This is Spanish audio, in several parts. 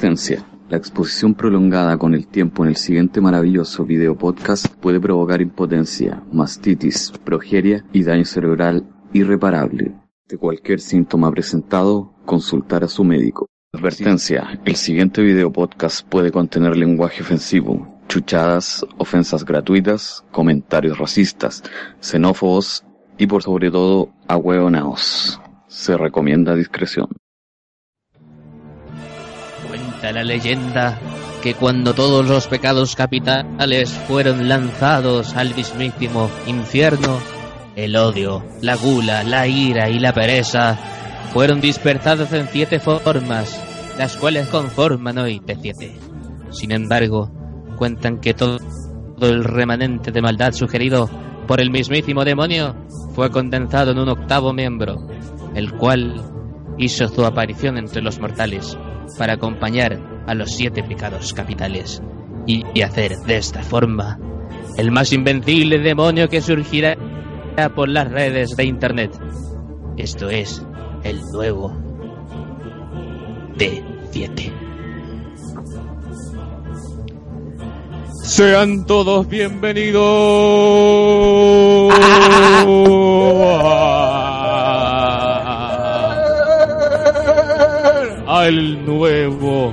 Advertencia. La exposición prolongada con el tiempo en el siguiente maravilloso video podcast puede provocar impotencia, mastitis, progeria y daño cerebral irreparable. De cualquier síntoma presentado, consultar a su médico. Advertencia. El siguiente video podcast puede contener lenguaje ofensivo, chuchadas, ofensas gratuitas, comentarios racistas, xenófobos y por sobre todo, ahueonaos. Se recomienda discreción. La leyenda que cuando todos los pecados capitales fueron lanzados al mismísimo infierno, el odio, la gula, la ira y la pereza fueron dispersados en siete formas, las cuales conforman hoy T7. Sin embargo, cuentan que todo el remanente de maldad sugerido por el mismísimo demonio fue condensado en un octavo miembro, el cual hizo su aparición entre los mortales para acompañar a los siete pecados capitales y, y hacer de esta forma el más invencible demonio que surgirá por las redes de internet. Esto es el nuevo D7. Sean todos bienvenidos al nuevo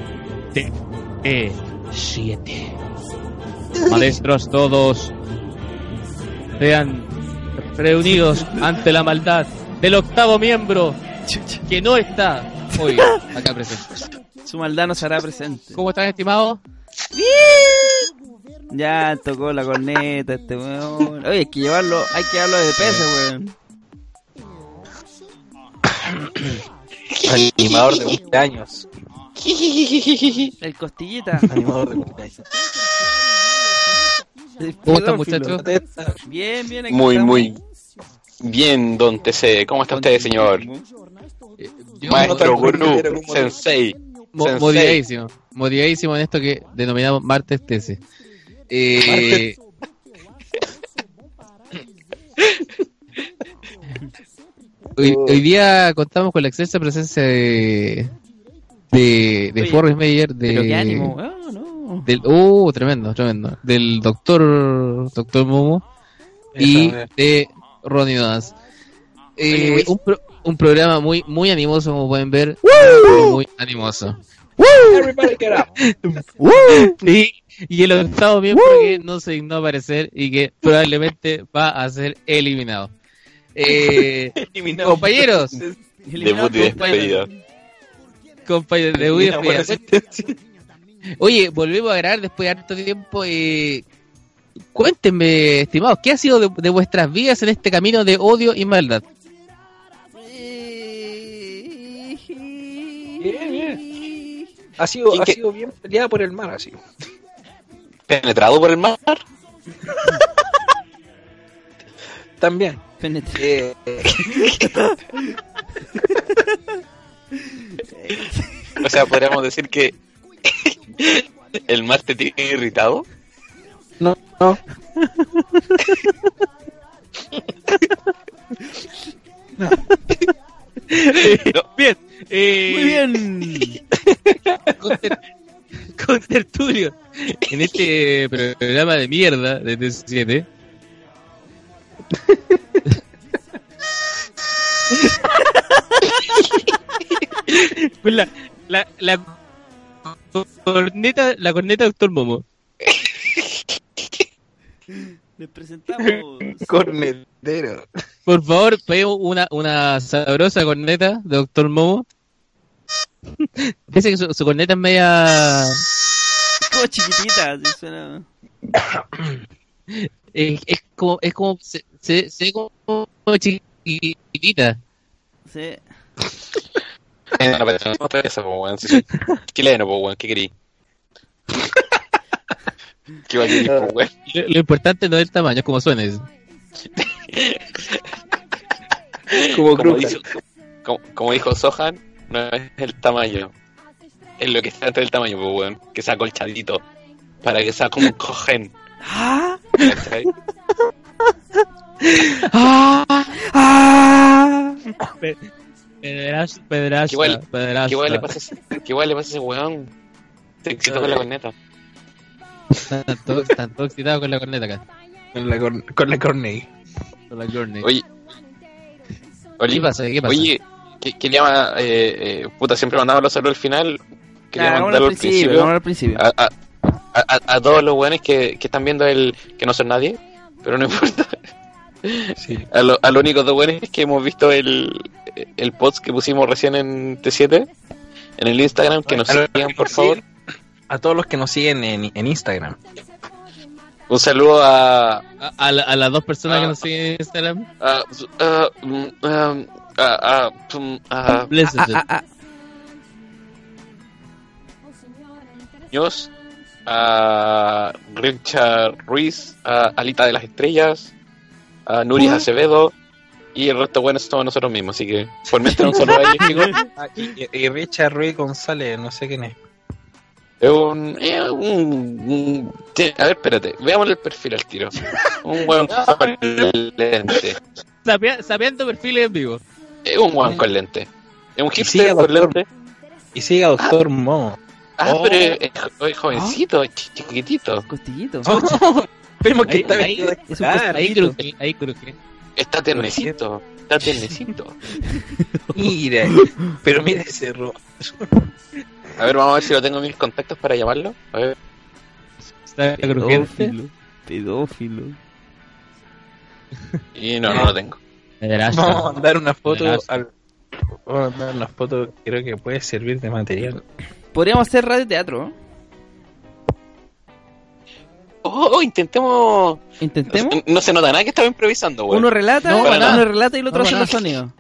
D7. Maestros todos, sean reunidos ante la maldad del octavo miembro que no está hoy acá presente. Su maldad no será presente. ¿Cómo están, estimados? Ya tocó la corneta este weón. Oye, hay que llevarlo, hay que llevarlo de peso, weón. Animador de cumpleaños. El costillita. Animador de cumpleaños. El ¿Cómo están, pedófilo. muchachos? Bien, bien. aquí Muy, estamos. muy bien, don TC. ¿Cómo está usted, señor? Yo- Maestro, no gurú, sensei. Mo- Sensei. motivadísimo. Motivadísimo en esto que denominamos martes 13. Eh, hoy, hoy día contamos con la excelsa presencia de de, de Oye, Forrest Mayer, de, Pero qué ánimo, no. del uh, tremendo, tremendo, del doctor doctor Momo y de Ronnie Dance. Eh, un, pro- un programa muy muy animoso como pueden ver, muy animoso. Everybody get up. Y, y el octavo miembro que no se dignó a aparecer y que probablemente va a ser eliminado. Eh, compañeros, Debut y despedida. compañeros de Wii Oye, volvemos a grabar después de harto tiempo. Eh, cuéntenme, estimados, ¿qué ha sido de, de vuestras vidas en este camino de odio y maldad? Bien, bien. Ha sido, ¿Quién ha que- sido bien peleada por el mar, así. ¿Penetrado por el mar? También. Penetré. Eh, O sea, podríamos decir que el mar te tiene irritado. no, no. No. Bien, eh, Muy bien. con tertulio en este programa de mierda de T7. Pues la, la, la corneta, la corneta Doctor Momo. Les presentamos. Cornetero. Por favor, pedimos una, una sabrosa corneta de Doctor Momo. Dice que su, su corneta es media... Como chiquitita, así suena. Es, es como... Es como se, se, como chiquitita. Sí. Eh, no, pero no te eso, po, weón. Si chileno, po, weón. ¿Qué querí? ¿Qué va a querer, po, weón? Lo, lo importante no es el tamaño, es como suena eso. Como Como dijo, como, como dijo Sohan, no es el tamaño. Es lo que está entre el tamaño, pues, weón. Que sea colchadito. Para que sea como un cogen. ¡Ah! ¿Cachai? ¡Ah! Pederasta, pederasta, Que igual- pederasta. ¿Qué igual le pasa a ese, qué igual le pasa a ese weón? Se excitó con la corneta. Están todos están todos excitados con la corneta acá. Con la, cor- con la Corney. Con la corneta. Oye. ¿Qué Oye, pasa? ¿Qué pasa? oye, que, que llama, eh, eh, puta, siempre mandaba los saludos al final. Quería hagámoslo mandarlo al principio, al principio. A, a, a, a todos los weones que, que están viendo el que no son nadie, pero no importa. Sí. A, lo- a los únicos dos weones que hemos visto el, el post que pusimos recién en T7, en el Instagram, que nos sigan, que por favor. A todos los que nos siguen en, en Instagram. Un saludo a, A, a la- a las dos personas que nos siguen en Instagram. a, a, a, a, a, a Bless it. Muñoz, a Richard Ruiz, a Alita de las Estrellas, a Nuris Acevedo y el resto bueno somos nosotros mismos, así que por mientras un saludo a ellos chicos. Ah, y, y Richard Ruiz González, no sé quién es. Es un, es un, un- te- a ver, espérate, veamos el perfil al tiro. Un buen con lente. Sapeando perfiles en vivo. Es un buen con lente. Es un hipster con Doctor- lente. Y sigue a Doctor Mo. Ah, Oh. pero es, es jovencito, chiquitito. Costillito. Vemos que Ahí- está ahí- es. Ahí cruje, ahí cruje. Está ternecito, está ternecito. Mira, pero mira ese rostro. A ver, vamos a ver si lo tengo en mis contactos para llamarlo. A ver. Está crujiente. Pedófilo. Pedófilo. Y no, no lo tengo. Vamos a mandar una foto al. Vamos a mandar una foto, creo que puede servir de material. Podríamos hacer radio teatro. Oh, oh, intentemos. Intentemos. No, no se nota nada que estaba improvisando, güey. Uno relata, No, para uno relata y el otro No, hace los sonidos.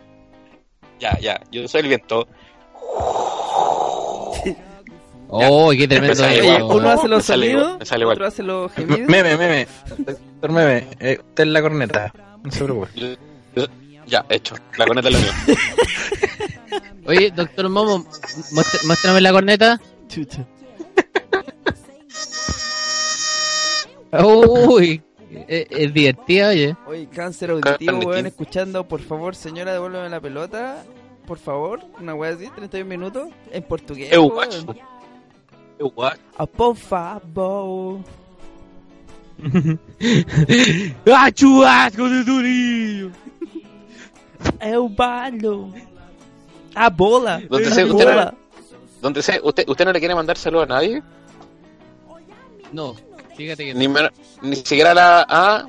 Ya, ya, yo soy el viento. Oh, qué tremendo. Me sale uno hace los sonidos, otro hace los gemidos. Meme, meme. Doctor Meme, eh, usted es la corneta. No se preocupe. Ya, hecho. La corneta es la mía. Oye, doctor Momo, muéstrame la corneta. Chucha. Uy, es, es divertida, oye. Oye, cáncer auditivo, weón, escuchando, por favor, señora, devuélveme la pelota. Por favor, una weá así, 31 minutos, en portugués. Eu guacho. Eu guacho. A por favor. ¡Ah, churrasco de Turillo! Eu balo. A bola. ¿Dónde se- usted bola. Donde sea, ¿usted, ¿Usted no le quiere mandar saludos a nadie? No, fíjate que no. Ni, men- ni siquiera a la A.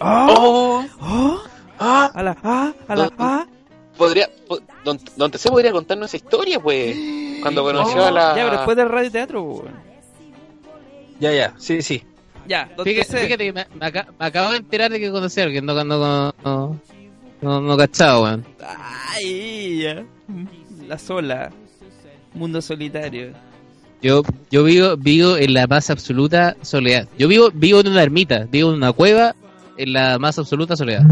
Ah, Oh, ah, ah, a la A, a la A. podría. po- don, don Tese podría contarnos esa historia, pues. Cuando conoció a la. Ya, pero después del radio teatro, weón. Ya, ya, sí, sí. Ya, Fíjate, fíjate que me, me aca- me acabo de enterar de que conocí a alguien, no, no, no, no, no, no cachado, weón. Ay, ya. La sola. Mundo solitario. Yo, yo vivo, vivo en la más absoluta soledad. Yo vivo, vivo en una ermita, vivo en una cueva en la más absoluta soledad.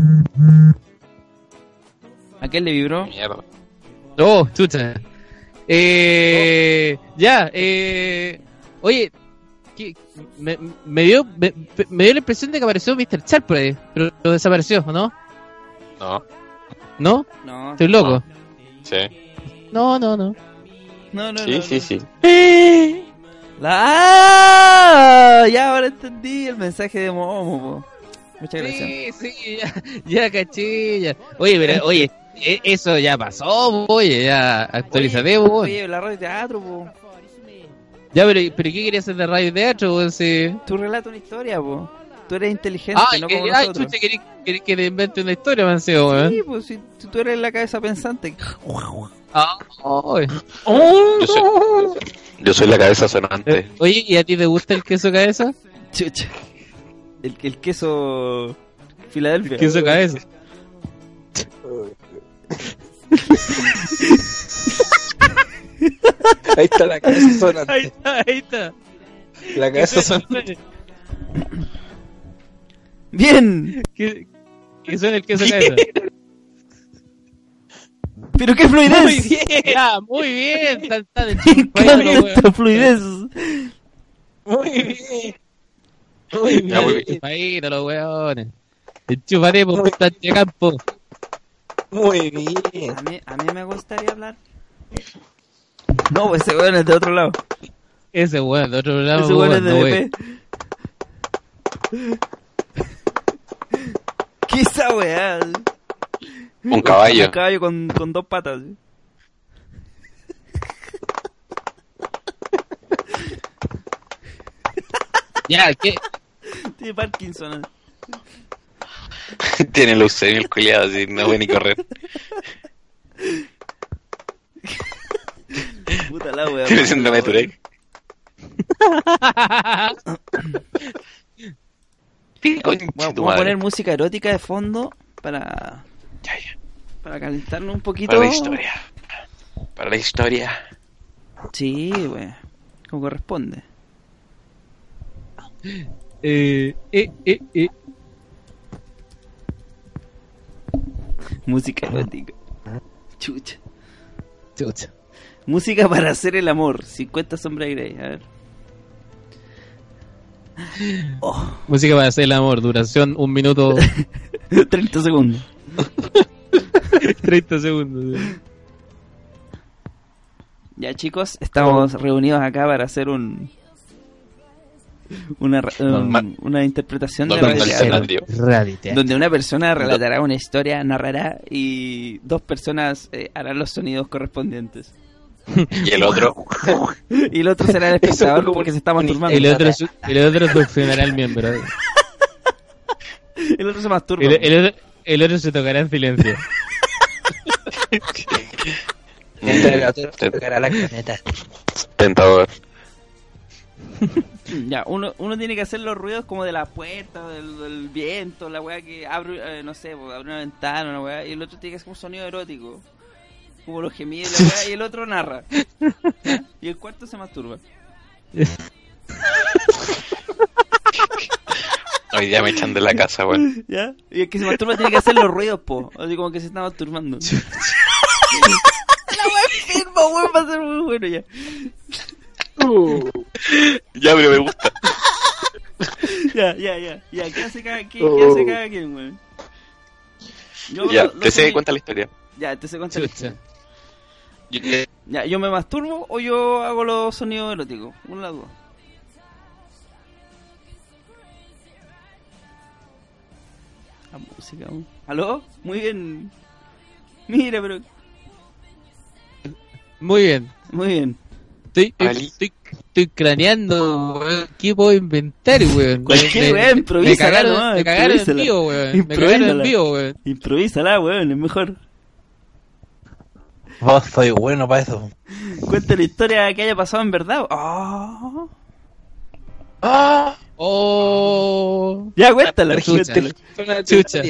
¿A quién le vibró? Mierda. Oh, chucha. Eh, ya, eh, oye, ¿qué- me, me dio, me, me dio la impresión de que apareció Mr. Char por ahí, pero, pero desapareció, ¿o ¿no? No, ¿No? No, Estoy loco. sí. No, no, no. No, no. Sí, no, sí, sí. La... ¡Ah! Ya, ahora entendí el mensaje de Momo. po. Muchas gracias. Sí, sí, ya, ya caché, ya. Oye, pero, oye, e- eso ya pasó, oye, ya actualizate, Oye, weón. Oye, la radio teatro, po. Ya, pero, pero ¿qué querías hacer de radio teatro, weón? Si... Tú relatas una historia, po. Tú eres inteligente, Ah, no como ay, nosotros. chucha, querés, querés que te invente una historia, man, sí, weón. Sí, pues si si tú eres la cabeza pensante. Ah, oye. Yo soy, yo soy la cabeza sonante. Oye, ¿y a ti te gusta el queso cabeza? Chucha. El, el queso Filadelfia. Queso cabeza. Ahí está la cabeza sonante. Ahí está, ahí está. La cabeza sonante. Bien. ¿Qué, qué suena el queso cabeza? Pero qué Muy fluidez. bien, ya, muy bien. Está, está de caliente fluidez. Muy bien. Muy muy bien. Chupadito, los weones. Enchufaremos, puta de campo. Muy bien. A mí, a mí me gustaría hablar. No, ese weón es de otro lado. Ese weón, de otro lado, ese weón es de weón, DP. ¿Qué esa weá? Un caballo. Un caballo con, con dos patas. Ya, ¿qué? Tiene Parkinson. Tiene leucemia el culiado, así no puede ni correr. Puta la weá. Tiene síndrome de Tourette. ¿Qué concha Voy a, poner música erótica de fondo para, Ya, ya. para calentarnos un poquito. Para la historia. Para la historia. Sí, wey. Como corresponde. Eh, eh, eh, eh. Música erótica. Chucha. Chucha. Música para hacer el amor. 50 sombras de Grey. A ver. Oh, Música para hacer el amor, duración un minuto 30 segundos. 30 segundos. Ya chicos, estamos reunidos acá para hacer un una, um, una interpretación de. Radio donde una persona relatará una historia, narrará y dos personas eh, harán los sonidos correspondientes. Y el otro. Y el otro será el espectador porque se está masturbando. El otro, el otro succionará el miembro. El otro se masturba. El, el otro, el otro se tocará en silencio. Mientras el otro tocará la corneta. Tentador. Ya, uno, uno tiene que hacer los ruidos como de la puerta, del, del viento, la weá que abre, eh, no sé, abre una ventana, una weá, y el otro tiene que hacer un sonido erótico. Como los gemidos y la weá, y el otro narra. Y el cuarto se masturba. Hoy día me echan de la casa, weón. ¿Ya? Y el que se masturba tiene que hacer los ruidos, po. Así como que se está masturbando. la weá enferma, weón, va a ser muy bueno ya. Ya, pero me gusta. Ya, ya, ya. Ya, ¿qué hace cada quien? ¿Qué hace cada quien, weón? Yo Ya, lo- lo te sé subí- cuenta la historia. Ya, te sé cuenta la historia. Yo te- Ya, yo me masturbo o yo hago los sonidos eróticos. Una dos. La música, weón. ¿Aló? Muy bien. Mira, pero. Muy bien. Muy bien. Estoy, Ali. estoy, estoy craneando, weón. ¿Qué puedo inventar, weón? Cualquier Me- weá, me- cagaron, nomás, me cagaron en vivo, weón. Me Improvísala. cagaron en vivo, weón. Improvísala, weón, es mejor. Vos soy bueno para eso. Cuenta la historia que haya pasado en verdad. Ah. Oh. Ya, cuéntala, Chucha. cuéntala. Chucha.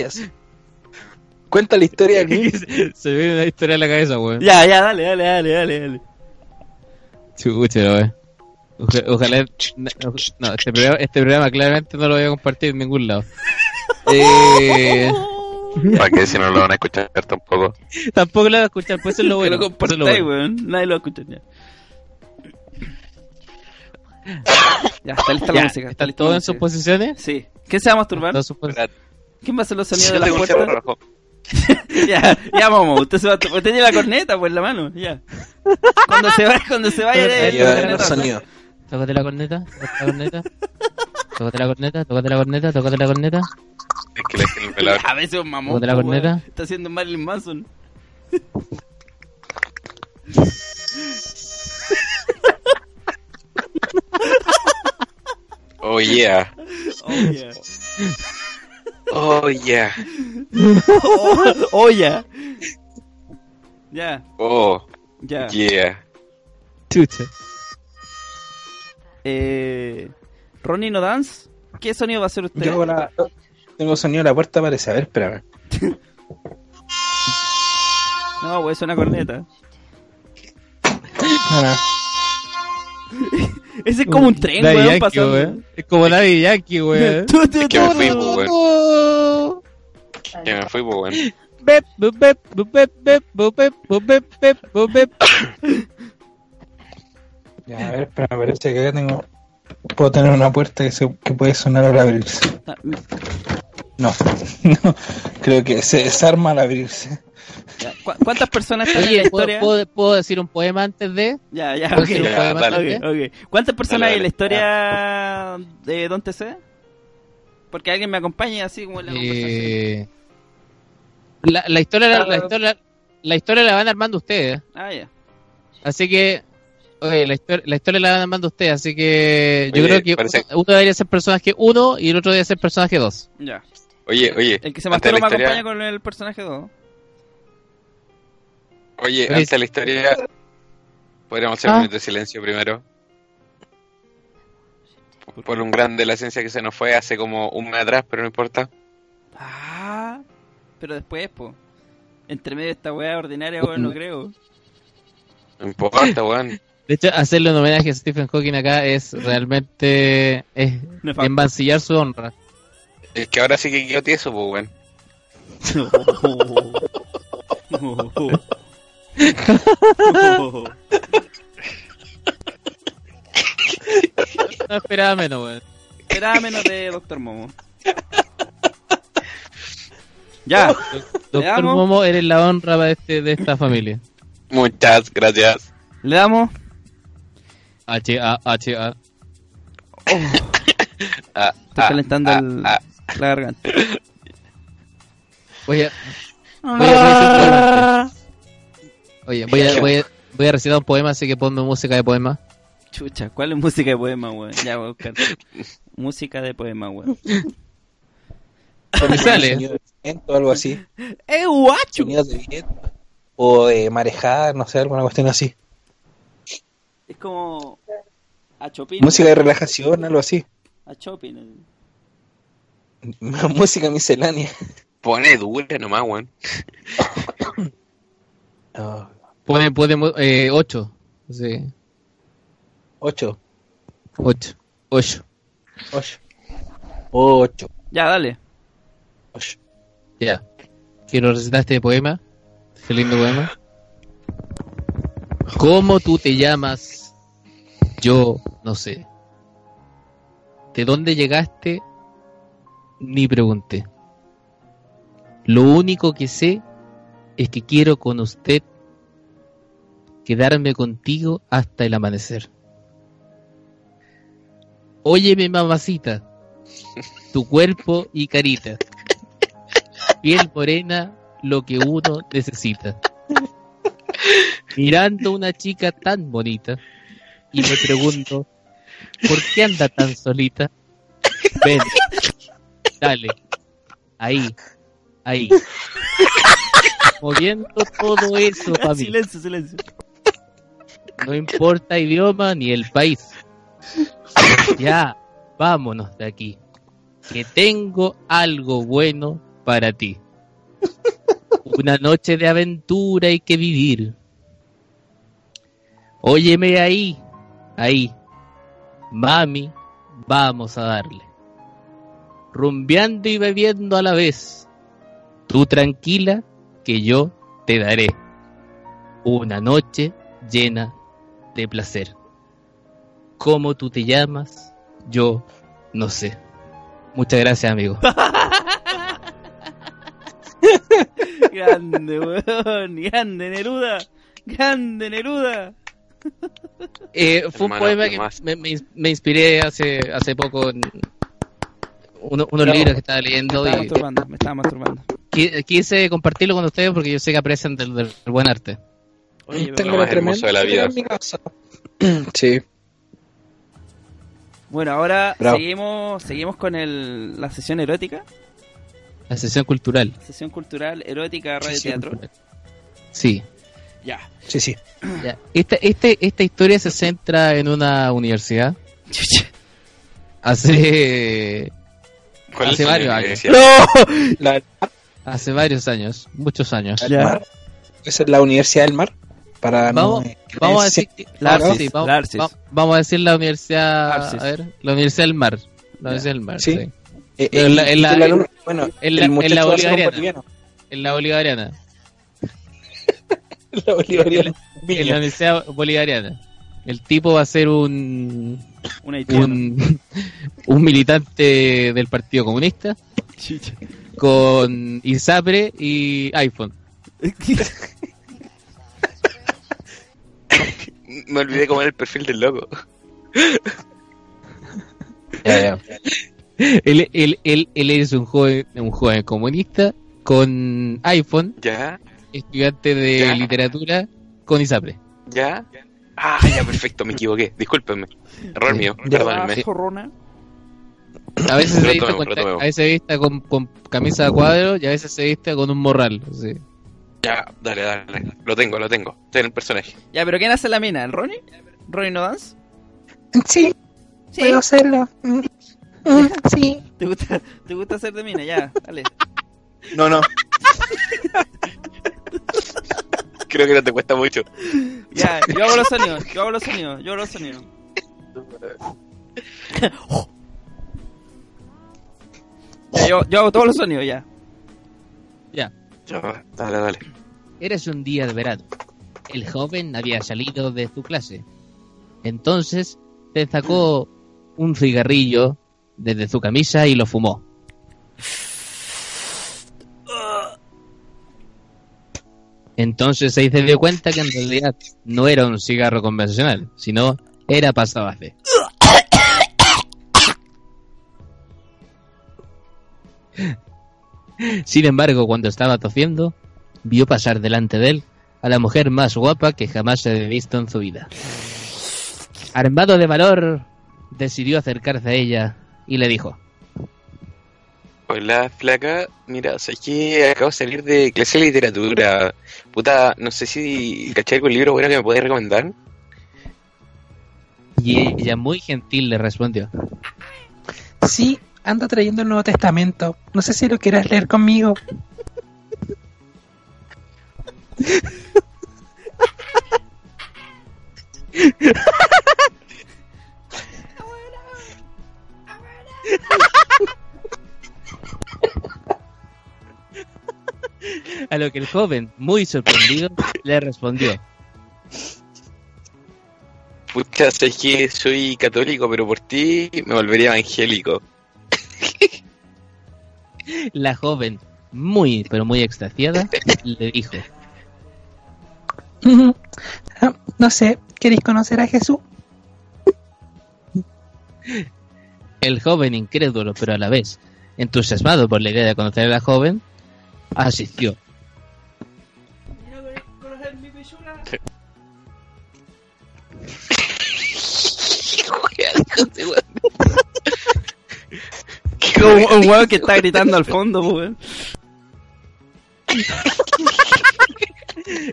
Cuenta la historia del mismo. Se me viene una historia a la cabeza, weón. Ya, ya, dale, dale, dale, dale, dale. Chucha, weón. Oja- Ojalá. No, este programa, este programa claramente no lo voy a compartir en ningún lado. Eh, ¿Para qué si no lo van a escuchar tampoco? tampoco lo voy a escuchar, pues eso es lo Que bueno. lo eso es lo bueno. weón. Nadie lo va a escuchar ya. Ya, está lista la Ya, música. Está ¿Están lista la todos en sus posiciones? Sí. ¿Quién se va a masturbar? ¿Quién va a hacer los sonidos Yo de la puerta? ya, ya vamos, usted se va a usted tiene la corneta pues en la mano, ya. Cuando se vaya, cuando se vaya sonido. Tócate la corneta, tócate la corneta. Tócate la corneta, tócate la corneta, tócate la corneta. Es que le el velador. A veces un mamón. ¿Tócate la corneta? Está haciendo Marilyn Manson. Oh yeah. Oh, yeah. Oh yeah. Oh, oh, ya. Ya, Oh ya. yeah. Chucha. Eh, Ronnie no dance. ¿Qué sonido va a hacer usted? Yo hago la... tengo sonido de la puerta, parece. A ver, espérame. No, pues es una corneta. Ese es como un tren, Daddy weón, Yankee, pasando. weón. Es como Daddy Yankee, weón. Es que me fui, pues, weón. Que me fui, pues, weón. Bep, bup, bep, bup, bep, bep, bup, bep, bup, bep, bep, bup, bep. Ya, a ver, pero me parece que acá tengo. Puedo tener una puerta que, se, que puede sonar al abrirse. Ah, No, no. Creo que se desarma al abrirse. ya. ¿Cu- ¿Cuántas personas están en la Oye, ¿puedo, historia? puedo, puedo decir un poema antes de? Ya, ya, ¿Puedo ok. decir un Ya. ¿Cuántas personas Dale, hay en la historia de Don TC? Porque alguien me acompañe así como en la conversación. Eh, la, la historia la, la historia la historia la van armando ustedes Ah, ya. así que oye, la, historia, la historia la van armando ustedes así que yo Oye, creo que parece- uno, uno debería ser personaje 1 y el otro debería ser personaje 2 Ya. Oye, oye. El que se masturba me historia- acompaña con el personaje 2. Oye, Oye, antes de la historia, podríamos hacer Ah. un minuto de silencio primero. Por un gran de la esencia que se nos fue hace como un mes atrás, pero no importa. Ah, pero después, po. Entre medio de esta weá ordinaria, weón, no creo. No importa, weón. De hecho hacerle un homenaje a Stephen Hawking acá es realmente es embancillar su honra Es que ahora sí que quedó tieso, pues, weón. no esperaba menos weón. Era menos de Doctor Momo. Ya, Doctor damos? Momo eres la honra de, este, de esta familia Muchas gracias. le damos. H A H A Ah, Estoy ah, calentando ah, el- la garganta. voy a voy a. Oye, voy a, voy, a, voy a recitar un poema, así que ponme música de poema. Chucha, ¿cuál es música de poema, weón? Ya voy a buscar. música de poema, weón. Me sale. O algo así. ¡Eh, guacho! De viento. O de marejada, no sé, alguna cuestión así. Es como. A Chopin. Música de relajación, algo así. A Chopin. Música miscelánea. Pone dura nomás, weón. Oh, Pone, pone eh, 8. Sí, ocho. 8. 8. Ocho. Ocho. Ya, dale. Ocho. Ya. Quiero recitar este poema. Este lindo poema. ¿Cómo tú te llamas? Yo no sé. ¿De dónde llegaste? Ni pregunté. Lo único que sé es que quiero con usted quedarme contigo hasta el amanecer. Óyeme, mamacita, tu cuerpo y carita, piel morena, lo que uno necesita. Mirando a una chica tan bonita y me pregunto, ¿por qué anda tan solita? Ven, dale, ahí, ahí. Moviendo todo eso para mí. silencio, silencio. No importa idioma ni el país. Ya, vámonos de aquí. Que tengo algo bueno para ti. Una noche de aventura hay que vivir. Óyeme ahí, ahí. Mami, vamos a darle. Rumbeando y bebiendo a la vez. Tú tranquila que yo te daré. Una noche llena de placer. ¿Cómo tú te llamas? Yo no sé. Muchas gracias, amigo. Grande, weón. Grande, Neruda. Grande, Neruda. Eh, fue un poema ¿qué que me, me- me inspiré hace, hace poco en uno- unos No. libros que estaba Me leyendo estaba y masturbando, me estaba masturbando. qui- quise compartirlo con ustedes porque yo sé que aprecian del, del buen arte. Oye, Tengo lo la más hermoso tremenda de la vida. en mi casa. Sí. Bueno, ahora Bravo. seguimos seguimos con el, la sesión erótica, La sesión cultural. sesión cultural erótica radio Sí, teatro. Sí. Ya. Sí, sí. ya. Esta, este, esta historia se centra en una universidad. Hace, ¿Cuál Hace varios años. decía? La, hace varios años, muchos años. el Ya. mar. Esa es la Universidad del Mar. para Vamos- no... Vamos a decir que- Larsis, sí, vamos, Larsis. va- vamos a decir la universidad, Larsis. a ver, la Universidad del Mar, la Universidad del Mar, Sí. sí. Eh, eh, en la- en la- alumno- bueno, en la- el muchacho en la bolivariana. en la bolivariana, La bolivariana. en la Universidad Bolivariana. El tipo va a ser un Un un, un militante del Partido Comunista con ISAPRE y iPhone. Me olvidé cómo era el perfil del loco. Ya, ya. Él, él, él, él es un joven, un joven comunista con iPhone, ¿Ya? Estudiante de Ya. literatura con ISAPRE. ¿Ya? Ah, ya, perfecto, me equivoqué. Discúlpenme. Error Sí. mío, Ya. perdónenme. A veces se viste Retomemos, con, a veces se viste con, con camisa de cuadro y a veces se viste con un morral. sí. Ya, dale, dale. Lo tengo, lo tengo. Estoy en el personaje. Ya, pero ¿quién hace la mina? ¿El Ronnie? ¿Ronnie no dance? Sí, Sí. puedo hacerlo. Mm, mm, Sí. ¿Te gusta, ¿Te gusta hacer de mina? Ya, dale. No, no. Creo que no te cuesta mucho. Ya, yo hago los sonidos, yo hago los sonidos, yo hago los sonidos. Ya, yo, yo hago todos los sonidos, ya. Ya. Ya, dale, dale. Eres un día de verano. El joven había salido de su clase. Entonces te sacó un cigarrillo desde su camisa y lo fumó. Entonces se se dio cuenta que en realidad no era un cigarro convencional, sino era pasta base. Sin embargo, cuando estaba tosiendo, vio pasar delante de él a la mujer más guapa que jamás se había visto en su vida. Armado de valor, decidió acercarse a ella y le dijo, Hola, flaca. Mira, sabes que acabo de salir de clase de literatura. Puta, no sé si caché algún libro bueno que me podés recomendar. y ella muy gentil le respondió, Sí, ando trayendo el Nuevo Testamento. No sé si lo quieras leer conmigo. a lo que el joven, muy sorprendido, le respondió, Pucha, sabes que soy católico, pero por ti me volvería evangélico. la joven, muy pero muy extasiada, le dijo. Ah, No sé, ¿queréis conocer a Jesús? el joven incrédulo pero a la vez entusiasmado por la idea de conocer a la joven, asistió. Un, un huevo que está gritando al fondo, weón.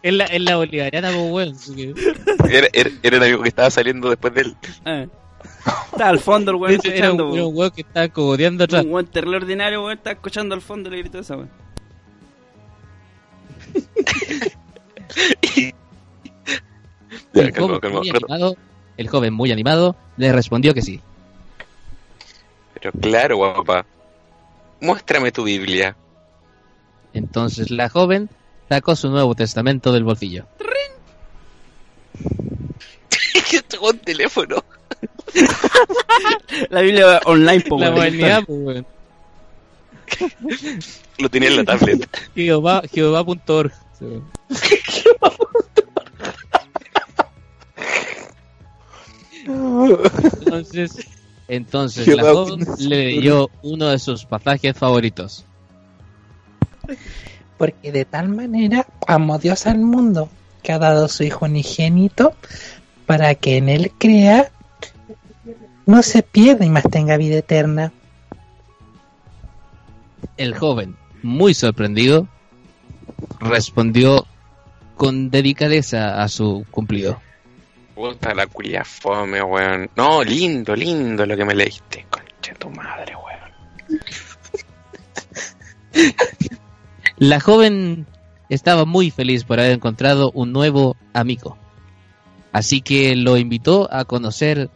Es la, es la bolivariana, pues, weón, Era, era, era el amigo que estaba saliendo después de él. Eh. Está al fondo el weón escuchando, era un weón. que estaba cogoteando atrás. Un weón terrible ordinario, weón, está escuchando al fondo el grito de esa, weón. El calma, joven, calma. muy animado, el joven muy animado le respondió que sí. Pero claro, guapa. Muéstrame tu Biblia. Entonces la joven sacó su Nuevo Testamento del bolsillo. que tocó un teléfono. La Biblia online, po, la modernidad, pues, weón. Lo tenía en la tablet. Jehová, Jehová.org. Entonces, entonces la joven le leyó uno de sus pasajes favoritos. Porque de tal manera amó Dios al mundo que ha dado su Hijo unigénito para que en él crea, no se pierda y más tenga vida eterna. El joven, muy sorprendido, respondió con delicadeza a su cumplido. Puta la culia fome, weón. No, lindo, lindo lo que me leíste. Concha tu madre, weón. La joven estaba muy feliz por haber encontrado un nuevo amigo. Así que lo invitó a conocer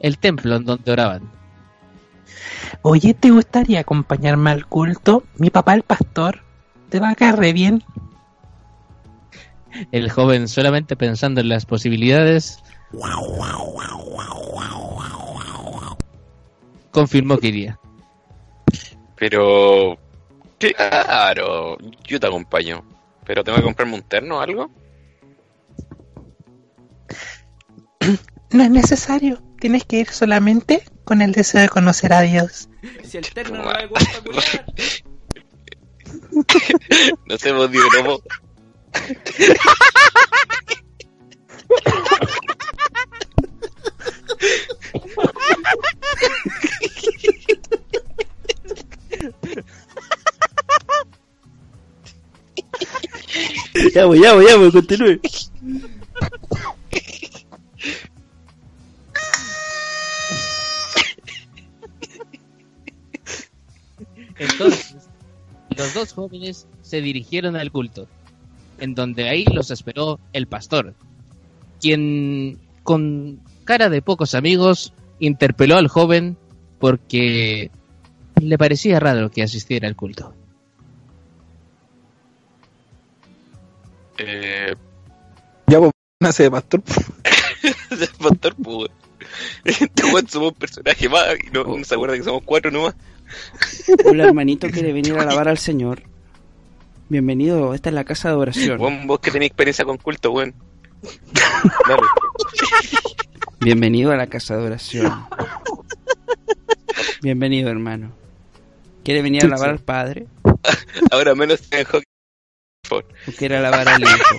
el templo en donde oraban. Oye, ¿te gustaría acompañarme al culto? Mi papá el pastor. Te va a caer re bien. El joven, solamente pensando en las posibilidades, confirmó que iría. Pero. Claro, yo te acompaño. Pero tengo que comprarme un terno o algo. No es necesario. Tienes que ir solamente con el deseo de conocer a Dios. Si el terno no. No sé, vos digo, no, vos. Ya, pues, ya, pues, ya, pues, continúe. Entonces, los dos jóvenes se dirigieron al culto, en donde ahí los esperó el pastor, quien, con cara de pocos amigos, interpeló al joven porque le parecía raro que asistiera al culto. Eh, Ya, pues, nace de pastor. el pastor, pues. weón. Este weón somos un personaje más y no, no se acuerda que somos cuatro nomás. Hola, hermanito, quiere venir a alabar al Señor. Bienvenido, esta es la casa de oración. Weón, vos que tenés experiencia con culto, weón. Dale. Bienvenido a la casa de oración. Bienvenido, hermano. ¿Quiere venir a alabar al Padre Ahora menos en hockey. Por favor. o quiere alabar al Hijo?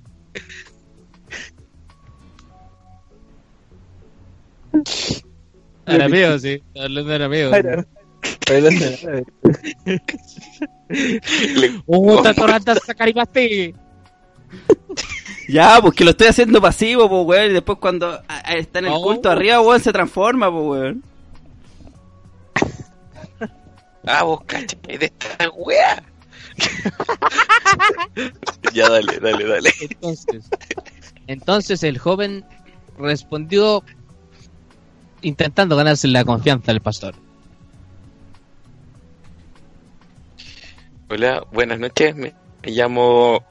Arameo, sí, hablando de arameo. ¡Oh, tatoranta sacaribate! Ya, pues que lo estoy haciendo pasivo, pues, weón. Y después cuando a- a- está en el culto arriba, weón, se transforma, pues, weón. Ah, vos cachai de esta wea. ya, dale, dale, dale. Entonces, entonces el joven respondió intentando ganarse la confianza del pastor. Hola, buenas noches. Me, me llamo.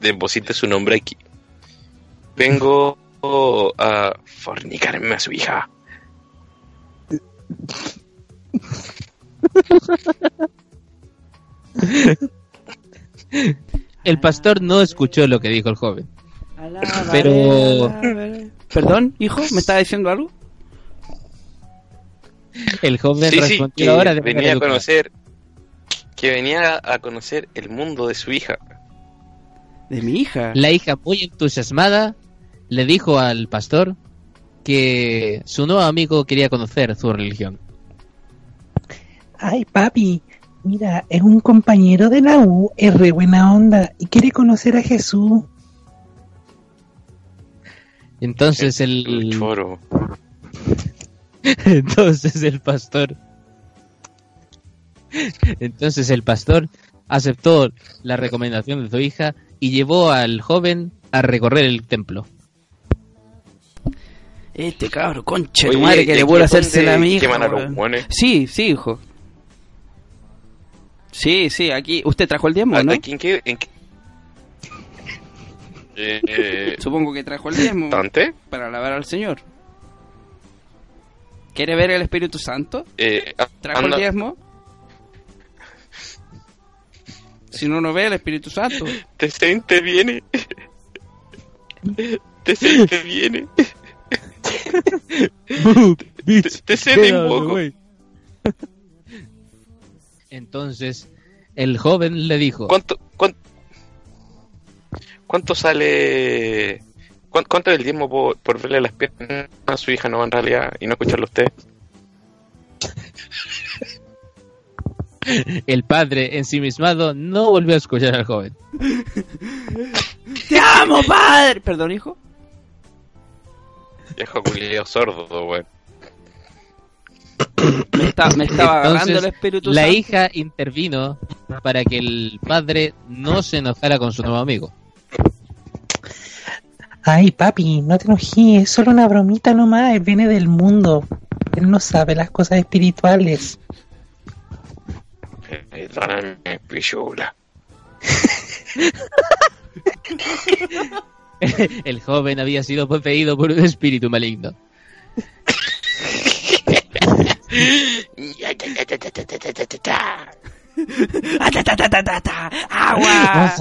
Deposite su nombre aquí. Vengo a fornicarme a su hija. El pastor no escuchó lo que dijo el joven. Pero-. Perdón, hijo, ¿me estaba diciendo algo? El joven Sí, que ahora de venía a conocer. Que venía a conocer el mundo de su hija. De mi hija. La hija, muy entusiasmada, le dijo al pastor que su nuevo amigo quería conocer su religión. Ay, papi, mira, es un compañero de la U, es re buena onda y quiere conocer a Jesús. Entonces El el, choro. entonces el pastor, entonces el pastor aceptó la recomendación de su hija y llevó al joven a recorrer el templo. Este cabro, concha Oye, tu madre, que ¿y le puede es hacerse la mi hija. a? Sí, sí, hijo. Sí, sí, aquí. ¿Usted trajo el diezmo, ¿A- no? aquí ¿En qué? En qué? Eh, eh, Supongo que trajo el diezmo ¿Tante? para alabar al Señor. ¿Quiere ver el Espíritu Santo? Eh, ah, ¿Trajo anda- el diezmo? Si no, no ve el Espíritu Santo. Te. Te interviene. Te, te se invoco. Entonces el joven le dijo, ¿Cuánto, cuánto, cuánto sale? Cuán- ¿Cuánto es el diezmo por, por verle las piernas a su hija no en realidad y no escucharlo a usted? el padre ensimismado no volvió a escuchar al joven. ¡Te amo, padre! Perdón, hijo. Viejo culiao sordo, weón. Me, está- me estaba agarrando el Entonces, espíritu la Santo. hija intervino para que el padre no se enojara con su nuevo amigo. Ay, papi, no te enojes, es solo una bromita nomás, él viene del mundo. Él no sabe las cosas espirituales. Perdóname, pichula. El joven había sido poseído por un espíritu maligno. Ta, ta, ta, ta, ta, ta. ¡Agua!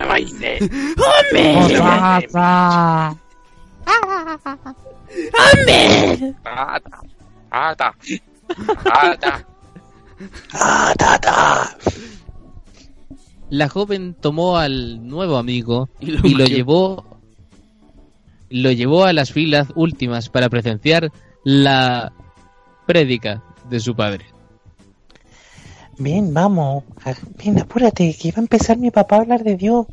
¡Hombre! ¡Hombre! Ata. Ata. Ata. La joven tomó al nuevo amigo Y lo y lo cogió. llevó lo llevó a las filas últimas para presenciar la prédica de su padre. Ven, vamos. Ven, apúrate, que va a empezar mi papá a hablar de Dios.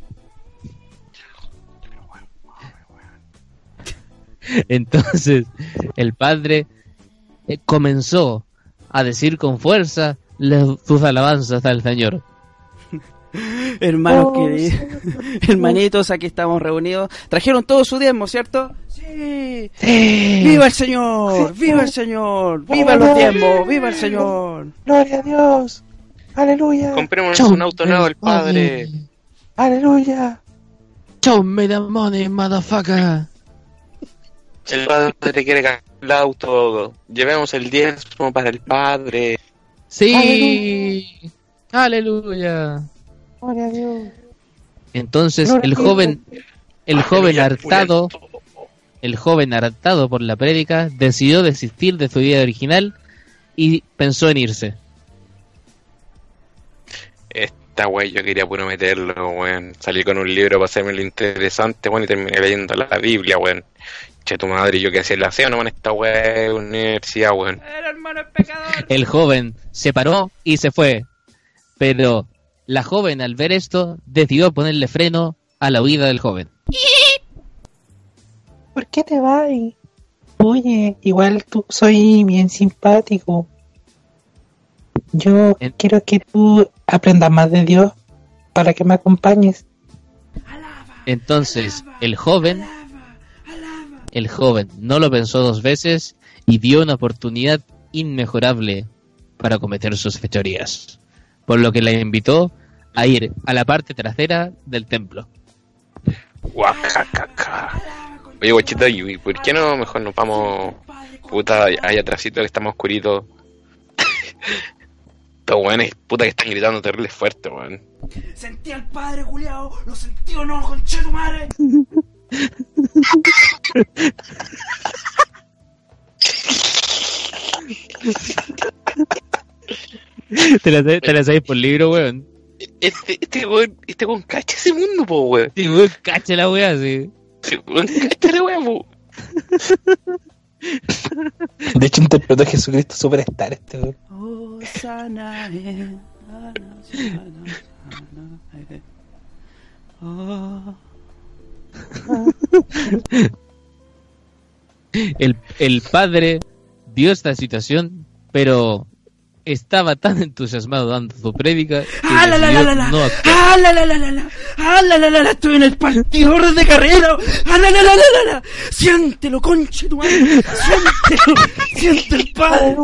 Entonces el padre eh, comenzó a decir con fuerza sus alabanzas al Señor. Hermanos Oh, queridos, hermanitos, aquí estamos reunidos. Trajeron todo su diezmo, ¿cierto? Sí. ¡Viva el Señor! ¡Viva el Señor! ¡Viva los diezmos! ¡Viva el Señor! Gloria a Dios. Aleluya. Compremos un auto nuevo al padre. Aleluya. Show me the money, motherfucker. El padre quiere cambiar el auto. Llevemos el diezmo para el padre. Sí. Aleluya. Gloria a Dios. Entonces Gloria el joven el joven hartado el joven hartado por la prédica decidió desistir de su idea original y pensó en irse. Esta wey yo quería puro meterlo, weón. Salí con un libro para hacerme lo interesante, weón, y terminé leyendo la Biblia, weón. Che, tu madre, yo que hacía el aseo, no en esta wey, universidad, weón. ¡El hermano es pecador! El joven se paró y se fue. Pero la joven al ver esto decidió ponerle freno a la huida del joven. ¿Por qué te vas? Oye, igual tú soy bien simpático. Yo En- quiero que tú aprendas más de Dios para que me acompañes. Entonces el joven el joven no lo pensó dos veces y dio una oportunidad inmejorable para cometer sus fechorías, por lo que la invitó a ir a la parte trasera del templo. Guacacaca. Oye, guachita, ¿y por qué no mejor nos vamos, puta, ahí atrásito que estamos oscuritos? Estos weones, puta, que están gritando terrible fuerte, weón. Sentí al padre, culiao. Lo sentí o no, conche tu madre. ¿Te la, te la sabes por libro, weón? Este, este weón, este weón cacha ese mundo, po, weón. Sí, weón, cacha la weá, sí. Este weón cacha la weón, po. De hecho, interpretó a Jesucristo Superstar este weón. Oh, sana, eh, sana, sana, sana, eh. Oh. El, el padre vio esta situación, pero estaba tan entusiasmado dando su prédica que ¡Ah, la, la, la, decidió la, la! no. ¡Ah, la, la, la, la, la! ¡Ah, la, la, la, la! ¡Estoy en el partidor de carrera! ¡Ah, la, la, la, la, la, la! ¡Siéntelo, conche tu madre! ¡Siéntelo! ¡Siente el padre!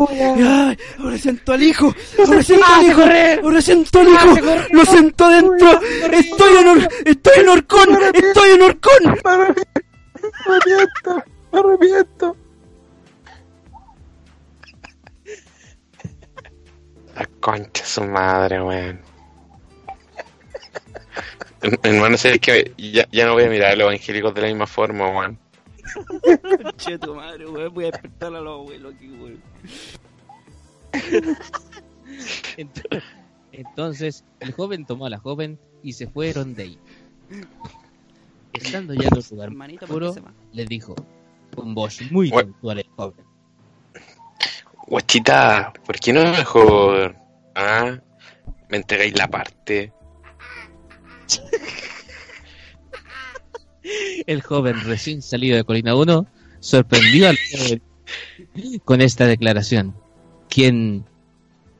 ¡Ay! ¡Ahora siento al hijo! ¡Ahora siento al hijo! ¡Ahora siento al hijo! ¡Lo siento adentro! ¡Estoy en, Or- estoy en Orcón! ¡Estoy en Orcón! Me arrepiento, me arrepiento. La concha de su madre, weón. Her- Hermano, sé que ya, ya no voy a mirar a los evangélicos de la misma forma, weón. Conche tu madre, weón. Voy a despertar a los abuelos aquí, weón. Ent- Entonces, el joven tomó a la joven y se fueron de ahí. Estando ya en un lugar Hermanito, puro, ¿por qué se va? le dijo, con voz muy Bueno. sensual el joven. Guachita, ¿por qué no mejor, ah, me entregáis la parte? El joven recién salido de Colina 1 sorprendió al con esta declaración, quien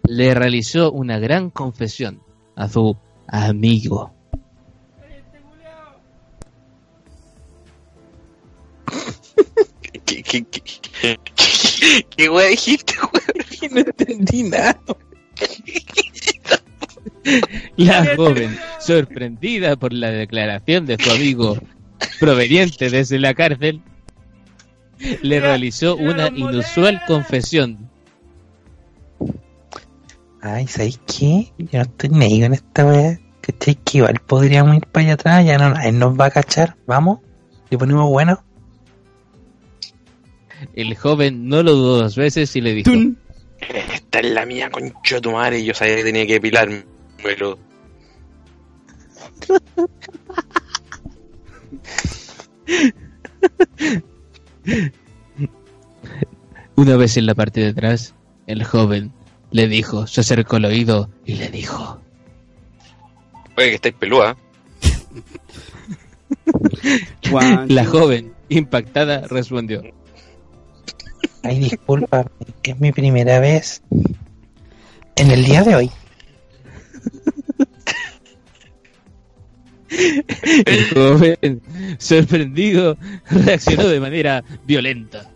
le realizó una gran confesión a su amigo. ¿Qué, qué, qué, qué, qué, qué wea dijiste, weón? No entendí nada. La joven, sorprendida por la declaración de su amigo proveniente desde la cárcel, le realizó una inusual confesión. Ay, ¿sabéis qué? Yo no estoy negro en esta weá. ¿Cachai? Que igual podríamos ir para allá atrás, ya no, él nos va a cachar. Vamos, le ponemos bueno. El joven no lo dudó dos veces y le dijo, Esta es la mía, concha de tu madre, y yo sabía que tenía que pilármelo. una vez en la parte de atrás, el joven le dijo, se acercó al oído y le dijo, Oye, que estáis pelúa. la joven, impactada, respondió, Ay, disculpa, es mi primera vez en el día de hoy. el joven, sorprendido, reaccionó de manera violenta.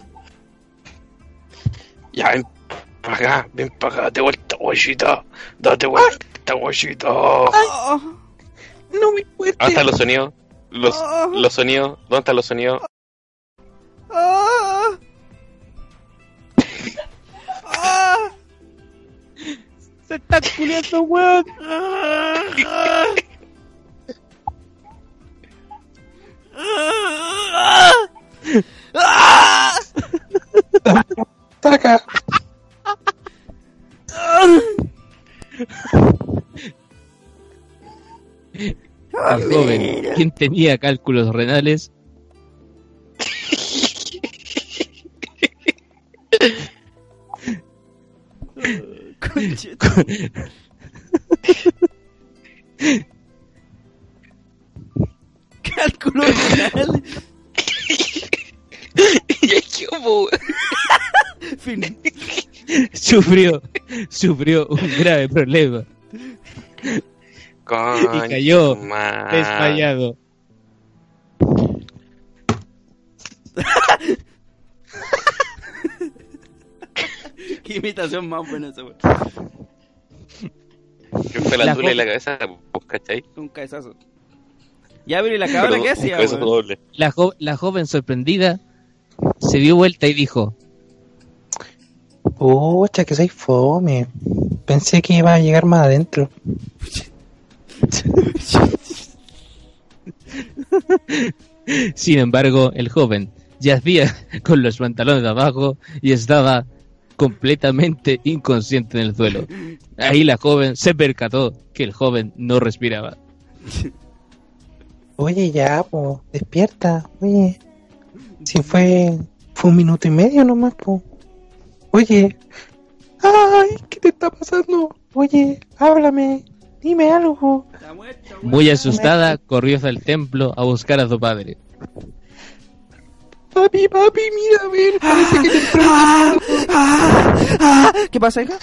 Ya, ven para acá, ven para acá, date vuelta, guayita. Date vuelta, guayita. Oh, No me cueste. ¿Dónde están los sonidos? Los, los sonidos, ¿dónde están los sonidos? oh. Se está culiando, weón. Ah. Saca. El joven, quien tenía cálculos renales, Cálculo renal. ¿Y qué hubo? Fin. sufrió, sufrió un grave problema Concha y cayó desmayado. Qué imitación más buena esa, weón. Que fue la La tula y la joven- cabeza, pues, ¿cachai? Un cabezazo. Ya, pero ¿y la cabra qué hacía, weón? doble. La, jo- la joven sorprendida se dio vuelta y dijo, Pucha, que soy fome. Pensé que iba a llegar más adentro. sin embargo, el joven yacía con los pantalones abajo y estaba completamente inconsciente en el suelo. Ahí la joven se percató que el joven no respiraba. Oye, ya, po, despierta. Oye, si fue, fue un minuto y medio nomás, po. Oye, ay, ¿qué te está pasando? Oye, háblame, dime algo. Muy asustada, corrió hacia el templo a buscar a su padre. Papi, papi, mira, ven, parece que te entró el Ah, ah, ah. ¿Qué pasa, hija?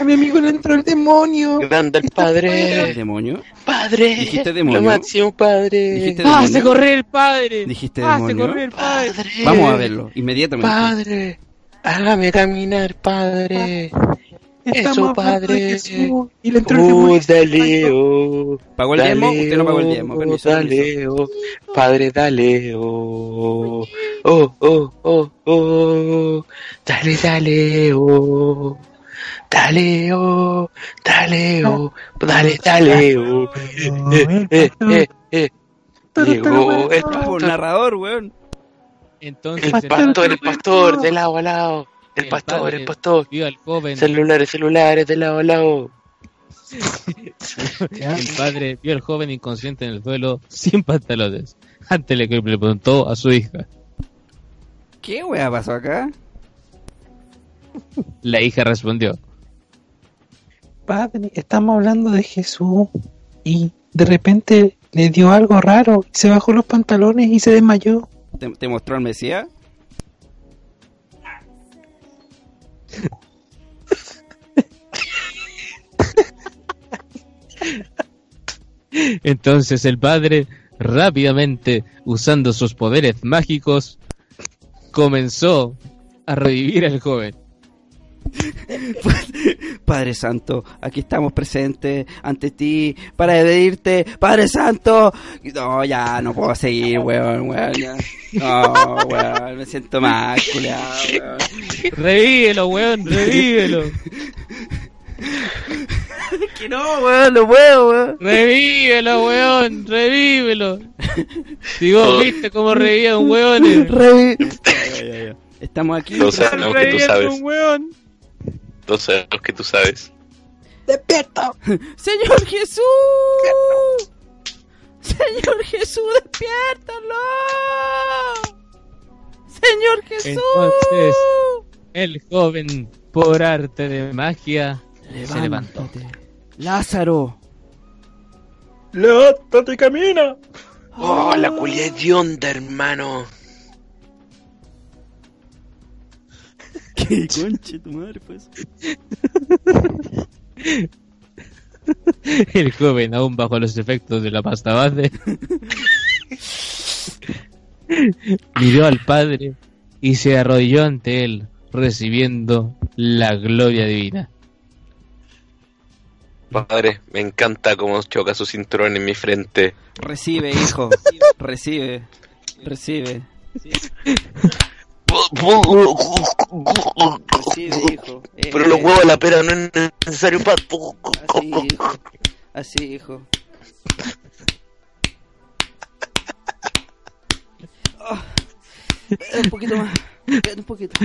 A mi amigo le entró el demonio. Grande el ¿El padre. demonio? Padre. ¿Dijiste demonio? Lo máximo, padre. ¿Dijiste ¡Ah, demonio? se corre el padre! ¿Dijiste ¡Ah, se demonio? corre el padre! Padre. Vamos a verlo, inmediatamente. Padre. Hágame caminar, padre. Eso, hablando padre. Jesús, Y le entró el Oh, demonio. dale, oh. ¿Pagó el diezmo? Usted no pagó el diezmo. Permiso, Dale, permiso. oh. Padre, dale, oh. Oh, oh, oh, oh. Dale, dale, oh. Dale, oh. Dale, oh. Dale, dale, oh. Eh, eh, eh, eh. Llegó el Por pastor, narrador, weón. Entonces el pastor, el pastor, de lado a lado. El El pastor, padre. el pastor. vio al joven, Celulares, celulares, de lado a lado. el padre vio al joven inconsciente en el suelo sin pantalones. Antes le le preguntó a su hija. ¿Qué weá pasó acá? La hija respondió. Padre, estamos hablando de Jesús y de repente le dio algo raro. Se bajó los pantalones y se desmayó. ¿Te, te mostró el Mesías? Entonces el padre, rápidamente, usando sus poderes mágicos, comenzó a revivir al joven. Padre Santo, aquí estamos presentes ante ti para pedirte, Padre Santo. No, ya no puedo seguir, weón, weón. ya. No, weón, me siento mal, culiao, weón. Revívelo, weón, revívelo. Que no, weón, no puedo, weón. Revívelo, weón, revívelo. Si vos viste cómo revivía un weón. Revi-. Estamos aquí. Todos sabemos que tú Reviviendo sabes. un weón. Todos sabemos que tú sabes. Señor Jesús. Señor Jesús, despiértalo. Señor Jesús. Entonces, El joven, por arte de magia, se levantó. Lázaro. ¡Levántate y camina! Oh, la culia hedionda, hermano. ¿Qué conche tu madre, pues? El joven, aún bajo los efectos de la pasta base, miró al padre y se arrodilló ante él, recibiendo la gloria divina. Padre, me encanta cómo choca su cinturón en mi frente. Recibe, hijo. Recibe. Recibe. Recibe, Eh, Pero los eh, huevos de la pera no es necesario para... Así, hijo. Así, hijo. Oh, un poquito más. Un poquito.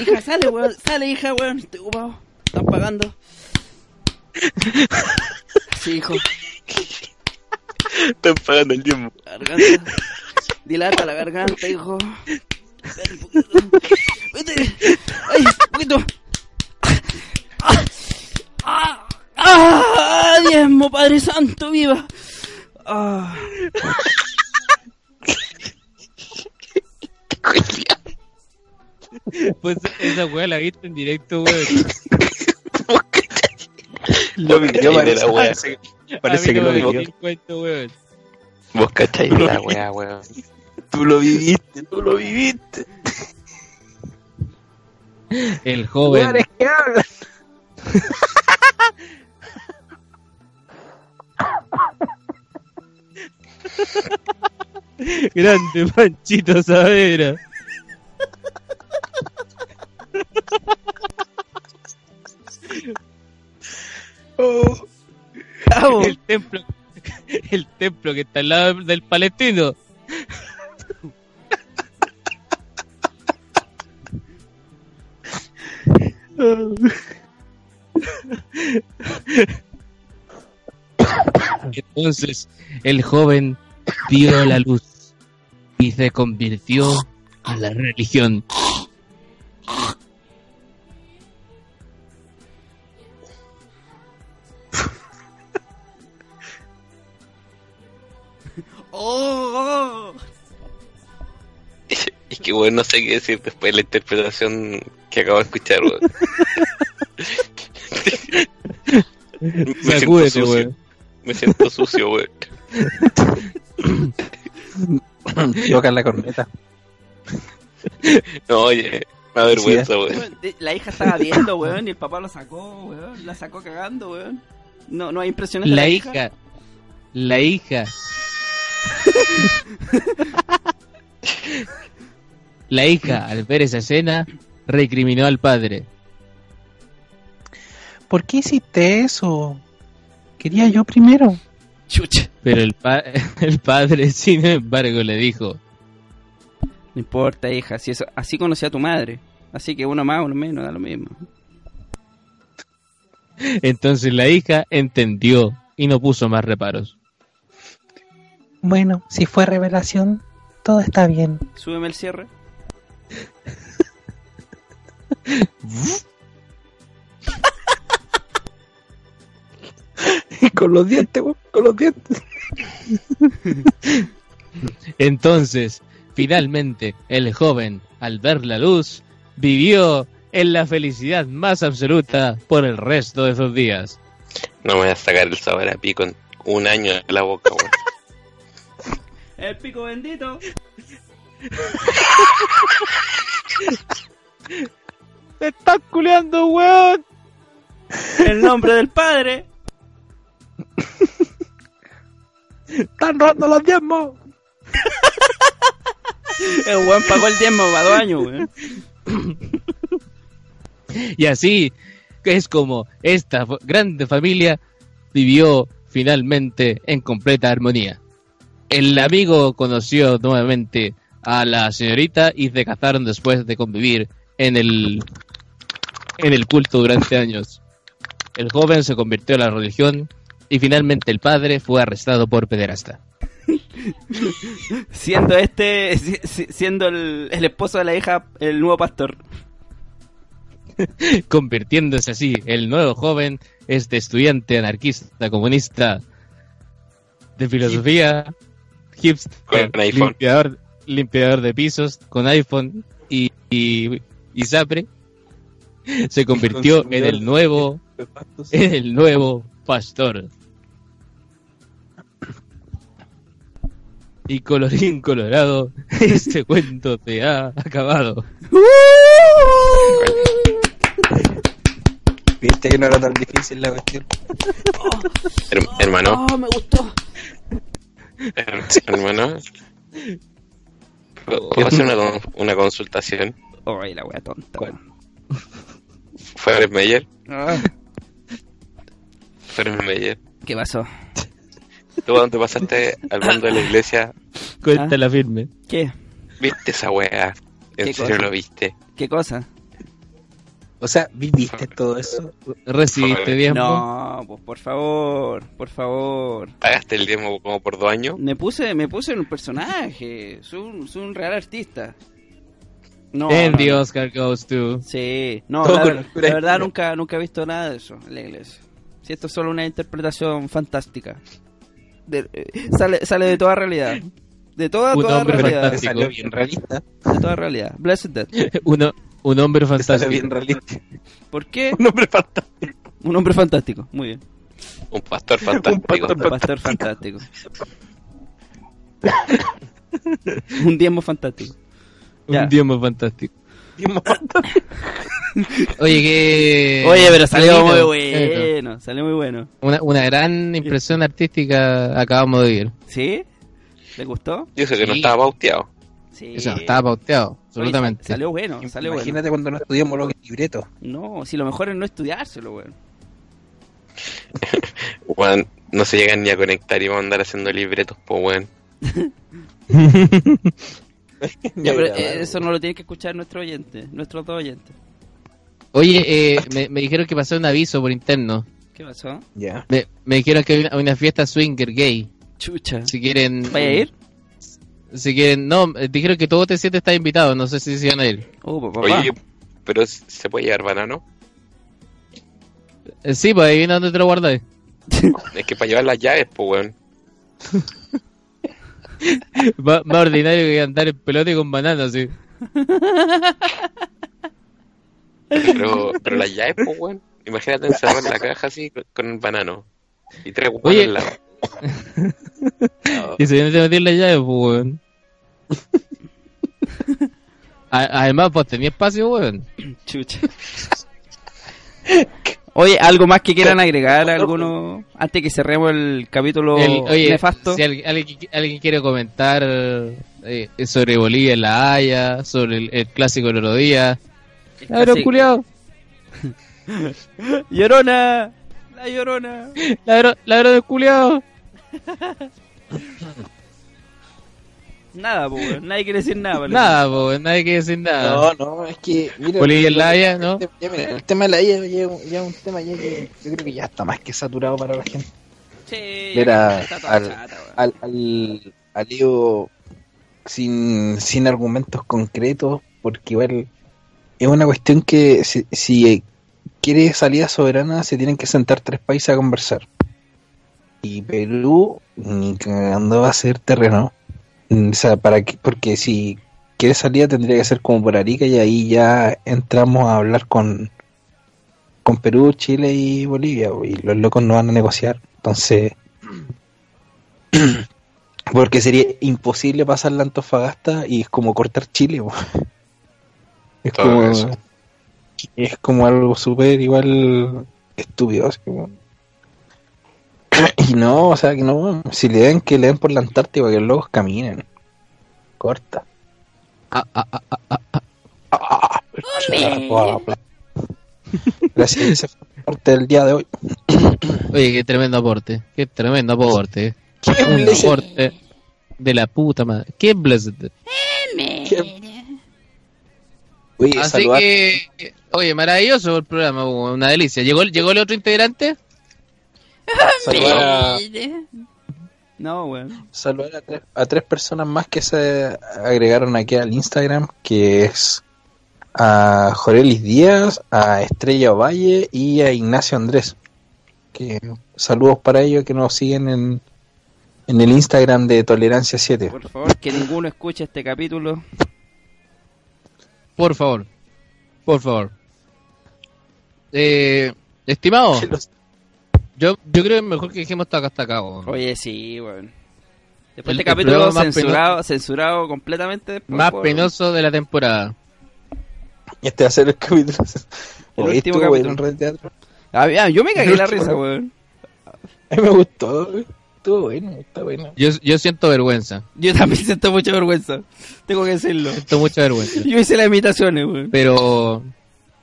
Hija, sale, weón. Sale, hija, weón. Estoy ocupado. Están pagando. Así, hijo. Están pagando el tiempo. Garganta. Dilata la garganta, hijo. Espera un poquito. Vete. Ay, un poquito. Ah, ah, ah, diezmo, Padre Santo, viva. Ah, Pues esa weá la viste en directo, weón. Lo vivió, la wea. parece, que no lo vivió. Vos cacháis la wea, weón. Tú lo viviste, tú lo viviste. El joven que hablan. Grande Panchito Savera. Oh. El templo, el templo que está al lado del palestino. Entonces el joven dio la luz y se convirtió a la religión. Oh, oh. Que weón, no sé qué decir después de la interpretación que acabo de escuchar, weón. Me siento sucio. weón. Me siento sucio, weón. Toca la corneta. No, oye, me da vergüenza, weón. La hija estaba viendo, weón, y el papá lo sacó, weón. La sacó cagando, weón. No, no hay impresiones de La hija, la hija. La hija, al ver esa escena, recriminó al padre. ¿Por qué hiciste eso? Quería yo primero. Chucha. Pero el, pa- el padre, sin embargo, le dijo, No importa, hija, si eso, así conocí a tu madre. Así que uno más, uno menos, da lo mismo. entonces la hija entendió y no puso más reparos. Bueno, si fue revelación, todo está bien. Súbeme el cierre. Y con los dientes, weón, con los dientes. Entonces, finalmente, el joven, al ver la luz, vivió en la felicidad más absoluta por el resto de sus días. No me voy a sacar el sabor a pico en un año de la boca, weón. El pico bendito. ¡Te estás culeando, weón! El nombre del padre. ¡Están robando los diezmos! El weón pagó el diezmo para dos años, weón. Y así es como esta grande familia vivió finalmente en completa armonía. El amigo conoció nuevamente a la señorita y se casaron después de convivir en el en el culto durante años. El joven se convirtió a la religión y finalmente el padre fue arrestado por pederasta. Siendo este, si- si- siendo el, el esposo de la hija, el nuevo pastor. convirtiéndose así el nuevo joven, este estudiante anarquista comunista de filosofía, hipster, limpiador, limpiador de pisos con iPhone y, y, y Zapre, se convirtió en el nuevo, en el nuevo pastor. Y colorín colorado, este cuento se ha acabado. Viste que no era tan difícil la cuestión. Her- hermano, Oh, me gustó. her- hermano. ¿Puedo hacer una, con- una consultación? Ay, la wea tonta. weón. ¿Fue Meyer? Ah, ¿Fue Meyer? ¿Qué pasó? ¿Tú dónde pasaste al mundo de la iglesia? Cuéntala firme. ¿Qué? ¿Viste esa weá? ¿En ¿Qué serio cosa? lo viste? ¿Qué cosa? O sea, ¿viviste todo eso? ¿Recibiste tiempo? No, pues por favor, por favor. ¿Pagaste el diezmo como por dos años? Me puse, me puse en un personaje. Soy un, soy un real artista. No, And no, the. Oscar goes to... Sí, no, la, la verdad nunca, nunca he visto nada de eso en la iglesia. Si esto es solo una interpretación fantástica. De- eh, sale, sale de toda realidad. De toda, Un toda hombre realidad. Salió bien realista. De toda realidad. Blessed Dead. Uno, un hombre fantástico. bien realista. ¿Por qué? Un hombre fantástico. Un hombre fantástico. Muy bien. Un pastor fantástico. pastor Un pastor fantástico. un diezmo fantástico. Ya. Un diezmo fantástico. Diezmo fantástico. Oye, que... Oye, pero salió muy bueno. Salió muy bueno. Una, una gran impresión artística acabamos de vivir. ¿Sí? ¿Le gustó? Yo sé que no estaba bauteado. Sí. Eso no estaba pauteado, Oye, absolutamente. Salió bueno, salió bueno. Imagínate cuando no estudiamos los libretos. No, si lo mejor es no estudiárselo, weón. Weón, no se llegan ni a conectar y vamos a andar haciendo libretos, pues weón. Ya, pero eh, eso no lo tiene que escuchar nuestro oyente, nuestros dos oyentes. Oye, eh, me, me dijeron que pasó un aviso por interno. ¿Qué pasó? Ya. Me, me dijeron que hay una, una fiesta swinger gay. Chucha. Si quieren... ¿Vaya a ir? Si quieren... No, eh, dijeron que todo T7 está invitado. No sé si se van a ir. Oh, papá. Oye, pero ¿se puede llevar banano? Eh, sí, pues ahí viene donde te lo guardáis. Es que para llevar las llaves, pues weón. Más, más ordinario que andar en pelota y con bananas, sí. Pero, pero las llaves, pues weón. Imagínate encerrar en la caja así con, con el banano. Y tres weones Oye. al lado. Y se viene a meter la llave, pues, weón. Además, pues tenía espacio, weón. Chucha. Oye, ¿algo más que quieran agregar alguno antes que cerremos el capítulo El- oye, nefasto? si alguien, alguien, alguien quiere comentar eh, sobre Bolivia en la Haya, sobre el, el clásico del otro día. El Claro, culiao. ¡Llorona! ¡La llorona! Ladrón, ladrón del culiao. Nada, po, weón. Nadie quiere decir nada. vale. Nada, pues, nadie quiere decir nada. No, no, es que. Mira, Bolivia en la Haya, ¿no? Ya, mira, el tema de la IA ya, ya es un tema ya que yo creo que ya está más que saturado para la gente. Sí, Mira, al- chata. Al, al, al lío sin, sin argumentos concretos, porque igual es una cuestión que si, si quiere salida soberana se tienen que sentar tres países a conversar. Y Perú ni cagando va a ser terreno. Mm, O sea, para que, porque si quiere salida tendría que ser como por Arica y ahí ya entramos a hablar con, con Perú, Chile y Bolivia. Y los locos no van a negociar. Entonces, porque sería imposible pasar la Antofagasta y es como cortar Chile. Es Todo como, eso. es como algo súper igual estúpido. así como- Y no, o sea, que no. Si le den que le den por la Antártida, que los locos caminen. Corta. Ah, ah, ah, ah, ah. Ah, Gracias, ese fue el parte del día de hoy. Oye, qué tremendo aporte. Qué tremendo aporte. Qué Un blessed. aporte de la puta madre. Qué blessed. Oye, Así saludar- que, oye, maravilloso el programa, una delicia. ¿Llegó, llegó el otro integrante? Saludar a- No, weón. saludar a tres, a tres personas más que se agregaron aquí al Instagram, que es a Jorelis Díaz, a Estrella Valle y a Ignacio Andrés. Que saludos para ellos que nos siguen en, en el Instagram de Tolerancia 7. Por favor, que ninguno escuche este capítulo. Por favor. Por favor. Eh, estimado, yo, yo creo que es mejor que dejemos esto acá hasta acá. weón. Oye, sí, weón. Después El- este capítulo censurado, censurado completamente. después Más por- penoso de la temporada. Este va a ser el capítulo. El Oye, último capítulo. en Red Teatro. Ah, yo me cagué la risa, weón. A mí me gustó. güey. Estuvo bueno, está bueno. Yo, yo siento vergüenza. Yo también siento mucha vergüenza. Tengo que decirlo. Siento mucha vergüenza. Yo hice las imitaciones, weón. Pero,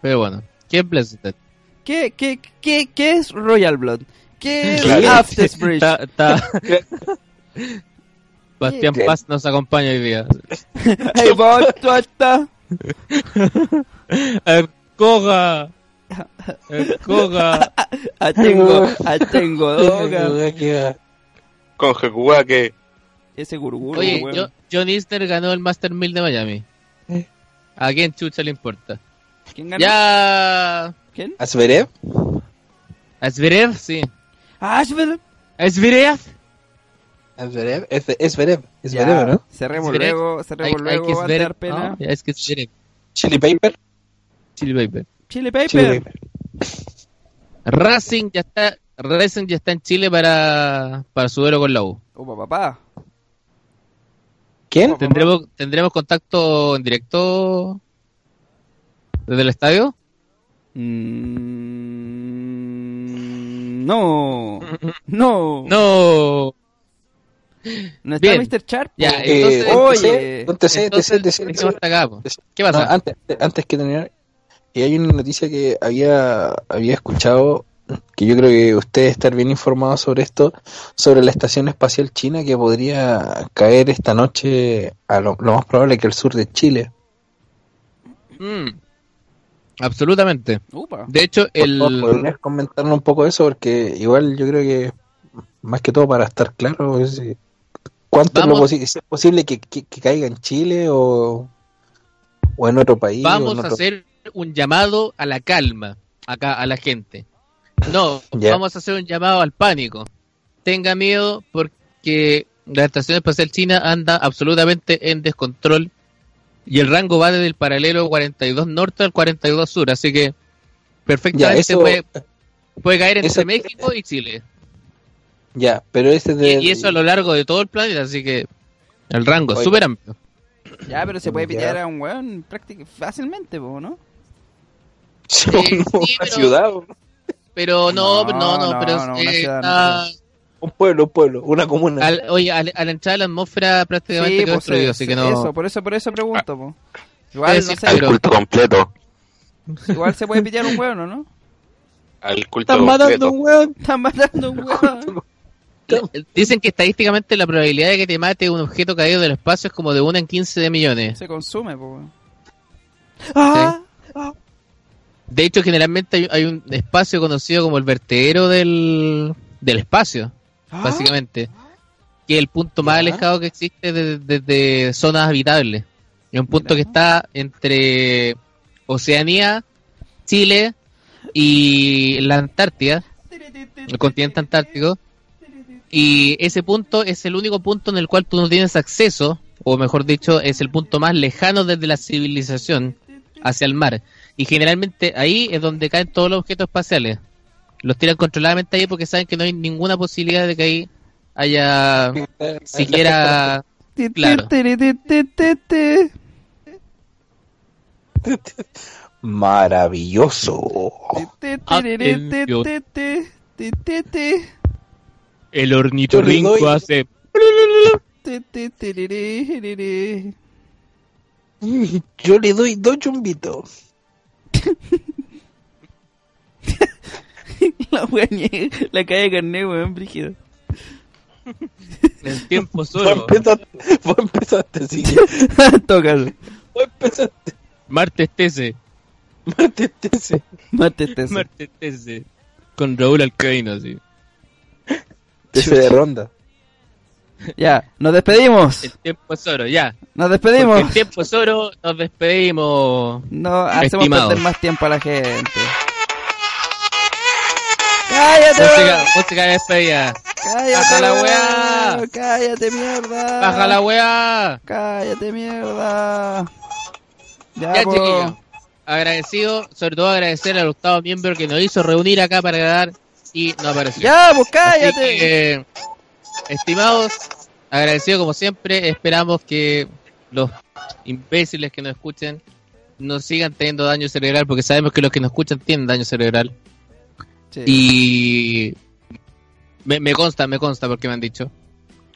pero bueno. ¿Qué Blessed? ¿Qué, qué, qué, ¿Qué es Royal Blood? ¿Qué es. Aftersbridge? Está, está... Bastián ¿Qué? Paz nos acompaña hoy día. Hey, vos, tú estás. ¡Escoga! ¡Escoga! Ah, tengo, ah, tengo droga. Con Jecuaque. Ese gurguro, Oye, yo, John Easter ganó el Master 1000 de Miami. Eh. ¿A quién chucha le importa? ¿Quién ganó? Ya... ¿Quién? ¿Asverev? ¿A Zverev? Sí. Asheville. ¿A Zverev? ¿Asverev? Zverev. Es Ya, Zverev, ¿no? Cerremos Zverev. luego, cerremos Hay- hay luego, que va a dar pena. ¿no? Ya es que. Chili Paper. Chili Paper. Chile Paper. Chili Paper. Racing ya está... Racing ya está en Chile para, para su duelo con la U. Opa, papá. ¿Quién? ¿Tendremos, ¿Tendremos contacto en directo desde el estadio? Mm, no. No. No. ¿No está Bien. Mr. Sharp? Ya, Eh, Oye. Entonces, Entonces, entonces, dejemos hasta acá, po. ¿Qué No, pasa? antes, antes que terminar, y hay una noticia que había, había escuchado, que yo creo que ustedes estar bien informados sobre esto, sobre la Estación Espacial China que podría caer esta noche a lo, lo más probable que el sur de Chile. Mm. Absolutamente. Upa. De hecho, el... ¿Podrías comentarnos un poco eso? Porque igual yo creo que, más que todo para estar claro, es, eh, ¿cuánto es, lo Vamos. posi- es posible que, que- que caiga en Chile o, o en otro país? Vamos a hacer un llamado a la calma acá a la gente. No, vamos a hacer un llamado al pánico. Tenga miedo porque la Estación Espacial China anda absolutamente en descontrol y el rango va desde el paralelo 42 norte al 42 sur, así que Ya, perfectamente eso, puede, puede caer entre eso- México y Chile. ya, pero ese Y, de, y eso a lo largo de todo el planeta, así que el rango es súper amplio. Ya, pero se puede Ya. pillar a un weón prácticamente fácilmente, ¿no? Sí, una pero- ciudad, Pero no, No, no, no, no, pero no, eh, una ciudad está- un pueblo, un pueblo, una comuna. Al- oye, al, al entrar a la atmósfera prácticamente quedó pues, destruido, así que no. Eso, por eso, por eso pregunto, po. Igual, no sé, Al pero- culto completo. igual se puede pillar un ¿o ¿no? Al culto Están matando completo. un weón. Están matando un weón. Dicen que estadísticamente la probabilidad de que te mate un objeto caído del espacio es como de 1 en 15 de millones. Se consume, po, weón. Ah, De hecho, generalmente hay, hay un espacio conocido como el vertedero del, del espacio, ah. básicamente. Que es el punto más alejado que existe desde de, de zonas habitables. Es un punto Mira. que está entre Oceanía, Chile y la Antártida, el continente antártico. Y ese punto es el único punto en el cual tú no tienes acceso, o mejor dicho, es el punto más lejano desde la civilización hacia el mar. Y generalmente ahí es donde caen todos los objetos espaciales. Los tiran controladamente ahí porque saben que no hay ninguna posibilidad de que ahí haya siquiera... Claro. Maravilloso. El ornitorrinco hace... Yo le doy dos chumbitos. La wea la calle de carne, weón, brígido. El tiempo solo. vos empezaste, sí. Tócalo. Vos empezaste. Martes 13. Marte, ese. Mate este. Martes 13. Con Raúl Alcaíno, así. Ese de ronda. Ya, nos despedimos. El tiempo es oro, ya. Nos Porque despedimos. el tiempo es oro, nos despedimos. No hacemos Estimados. perder más tiempo a la gente. ¡Cállate! Música, música de despedida. ¡Cállate! Baja la weá. ¡Cállate, mierda! Baja la weá. ¡Cállate, mierda! Ya, chiquillos. Agradecido, sobre todo agradecer al octavo miembro que nos hizo reunir acá para grabar y no apareció. Ya, pues cállate. que, estimados, agradecido como siempre, esperamos que los imbéciles que nos escuchen no sigan teniendo daño cerebral, porque sabemos que los que nos escuchan tienen daño cerebral. Sí. Y me, me consta, me consta porque me han dicho.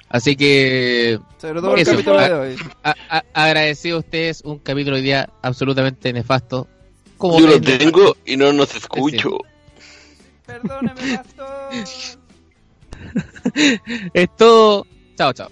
Así que Sobre todo el Eso. capítulo de hoy. a- a- agradecido a ustedes un capítulo hoy día absolutamente nefasto. Como Yo lo tengo y no nos escucho. Perdóname, pastor. Es todo. Chao, chao.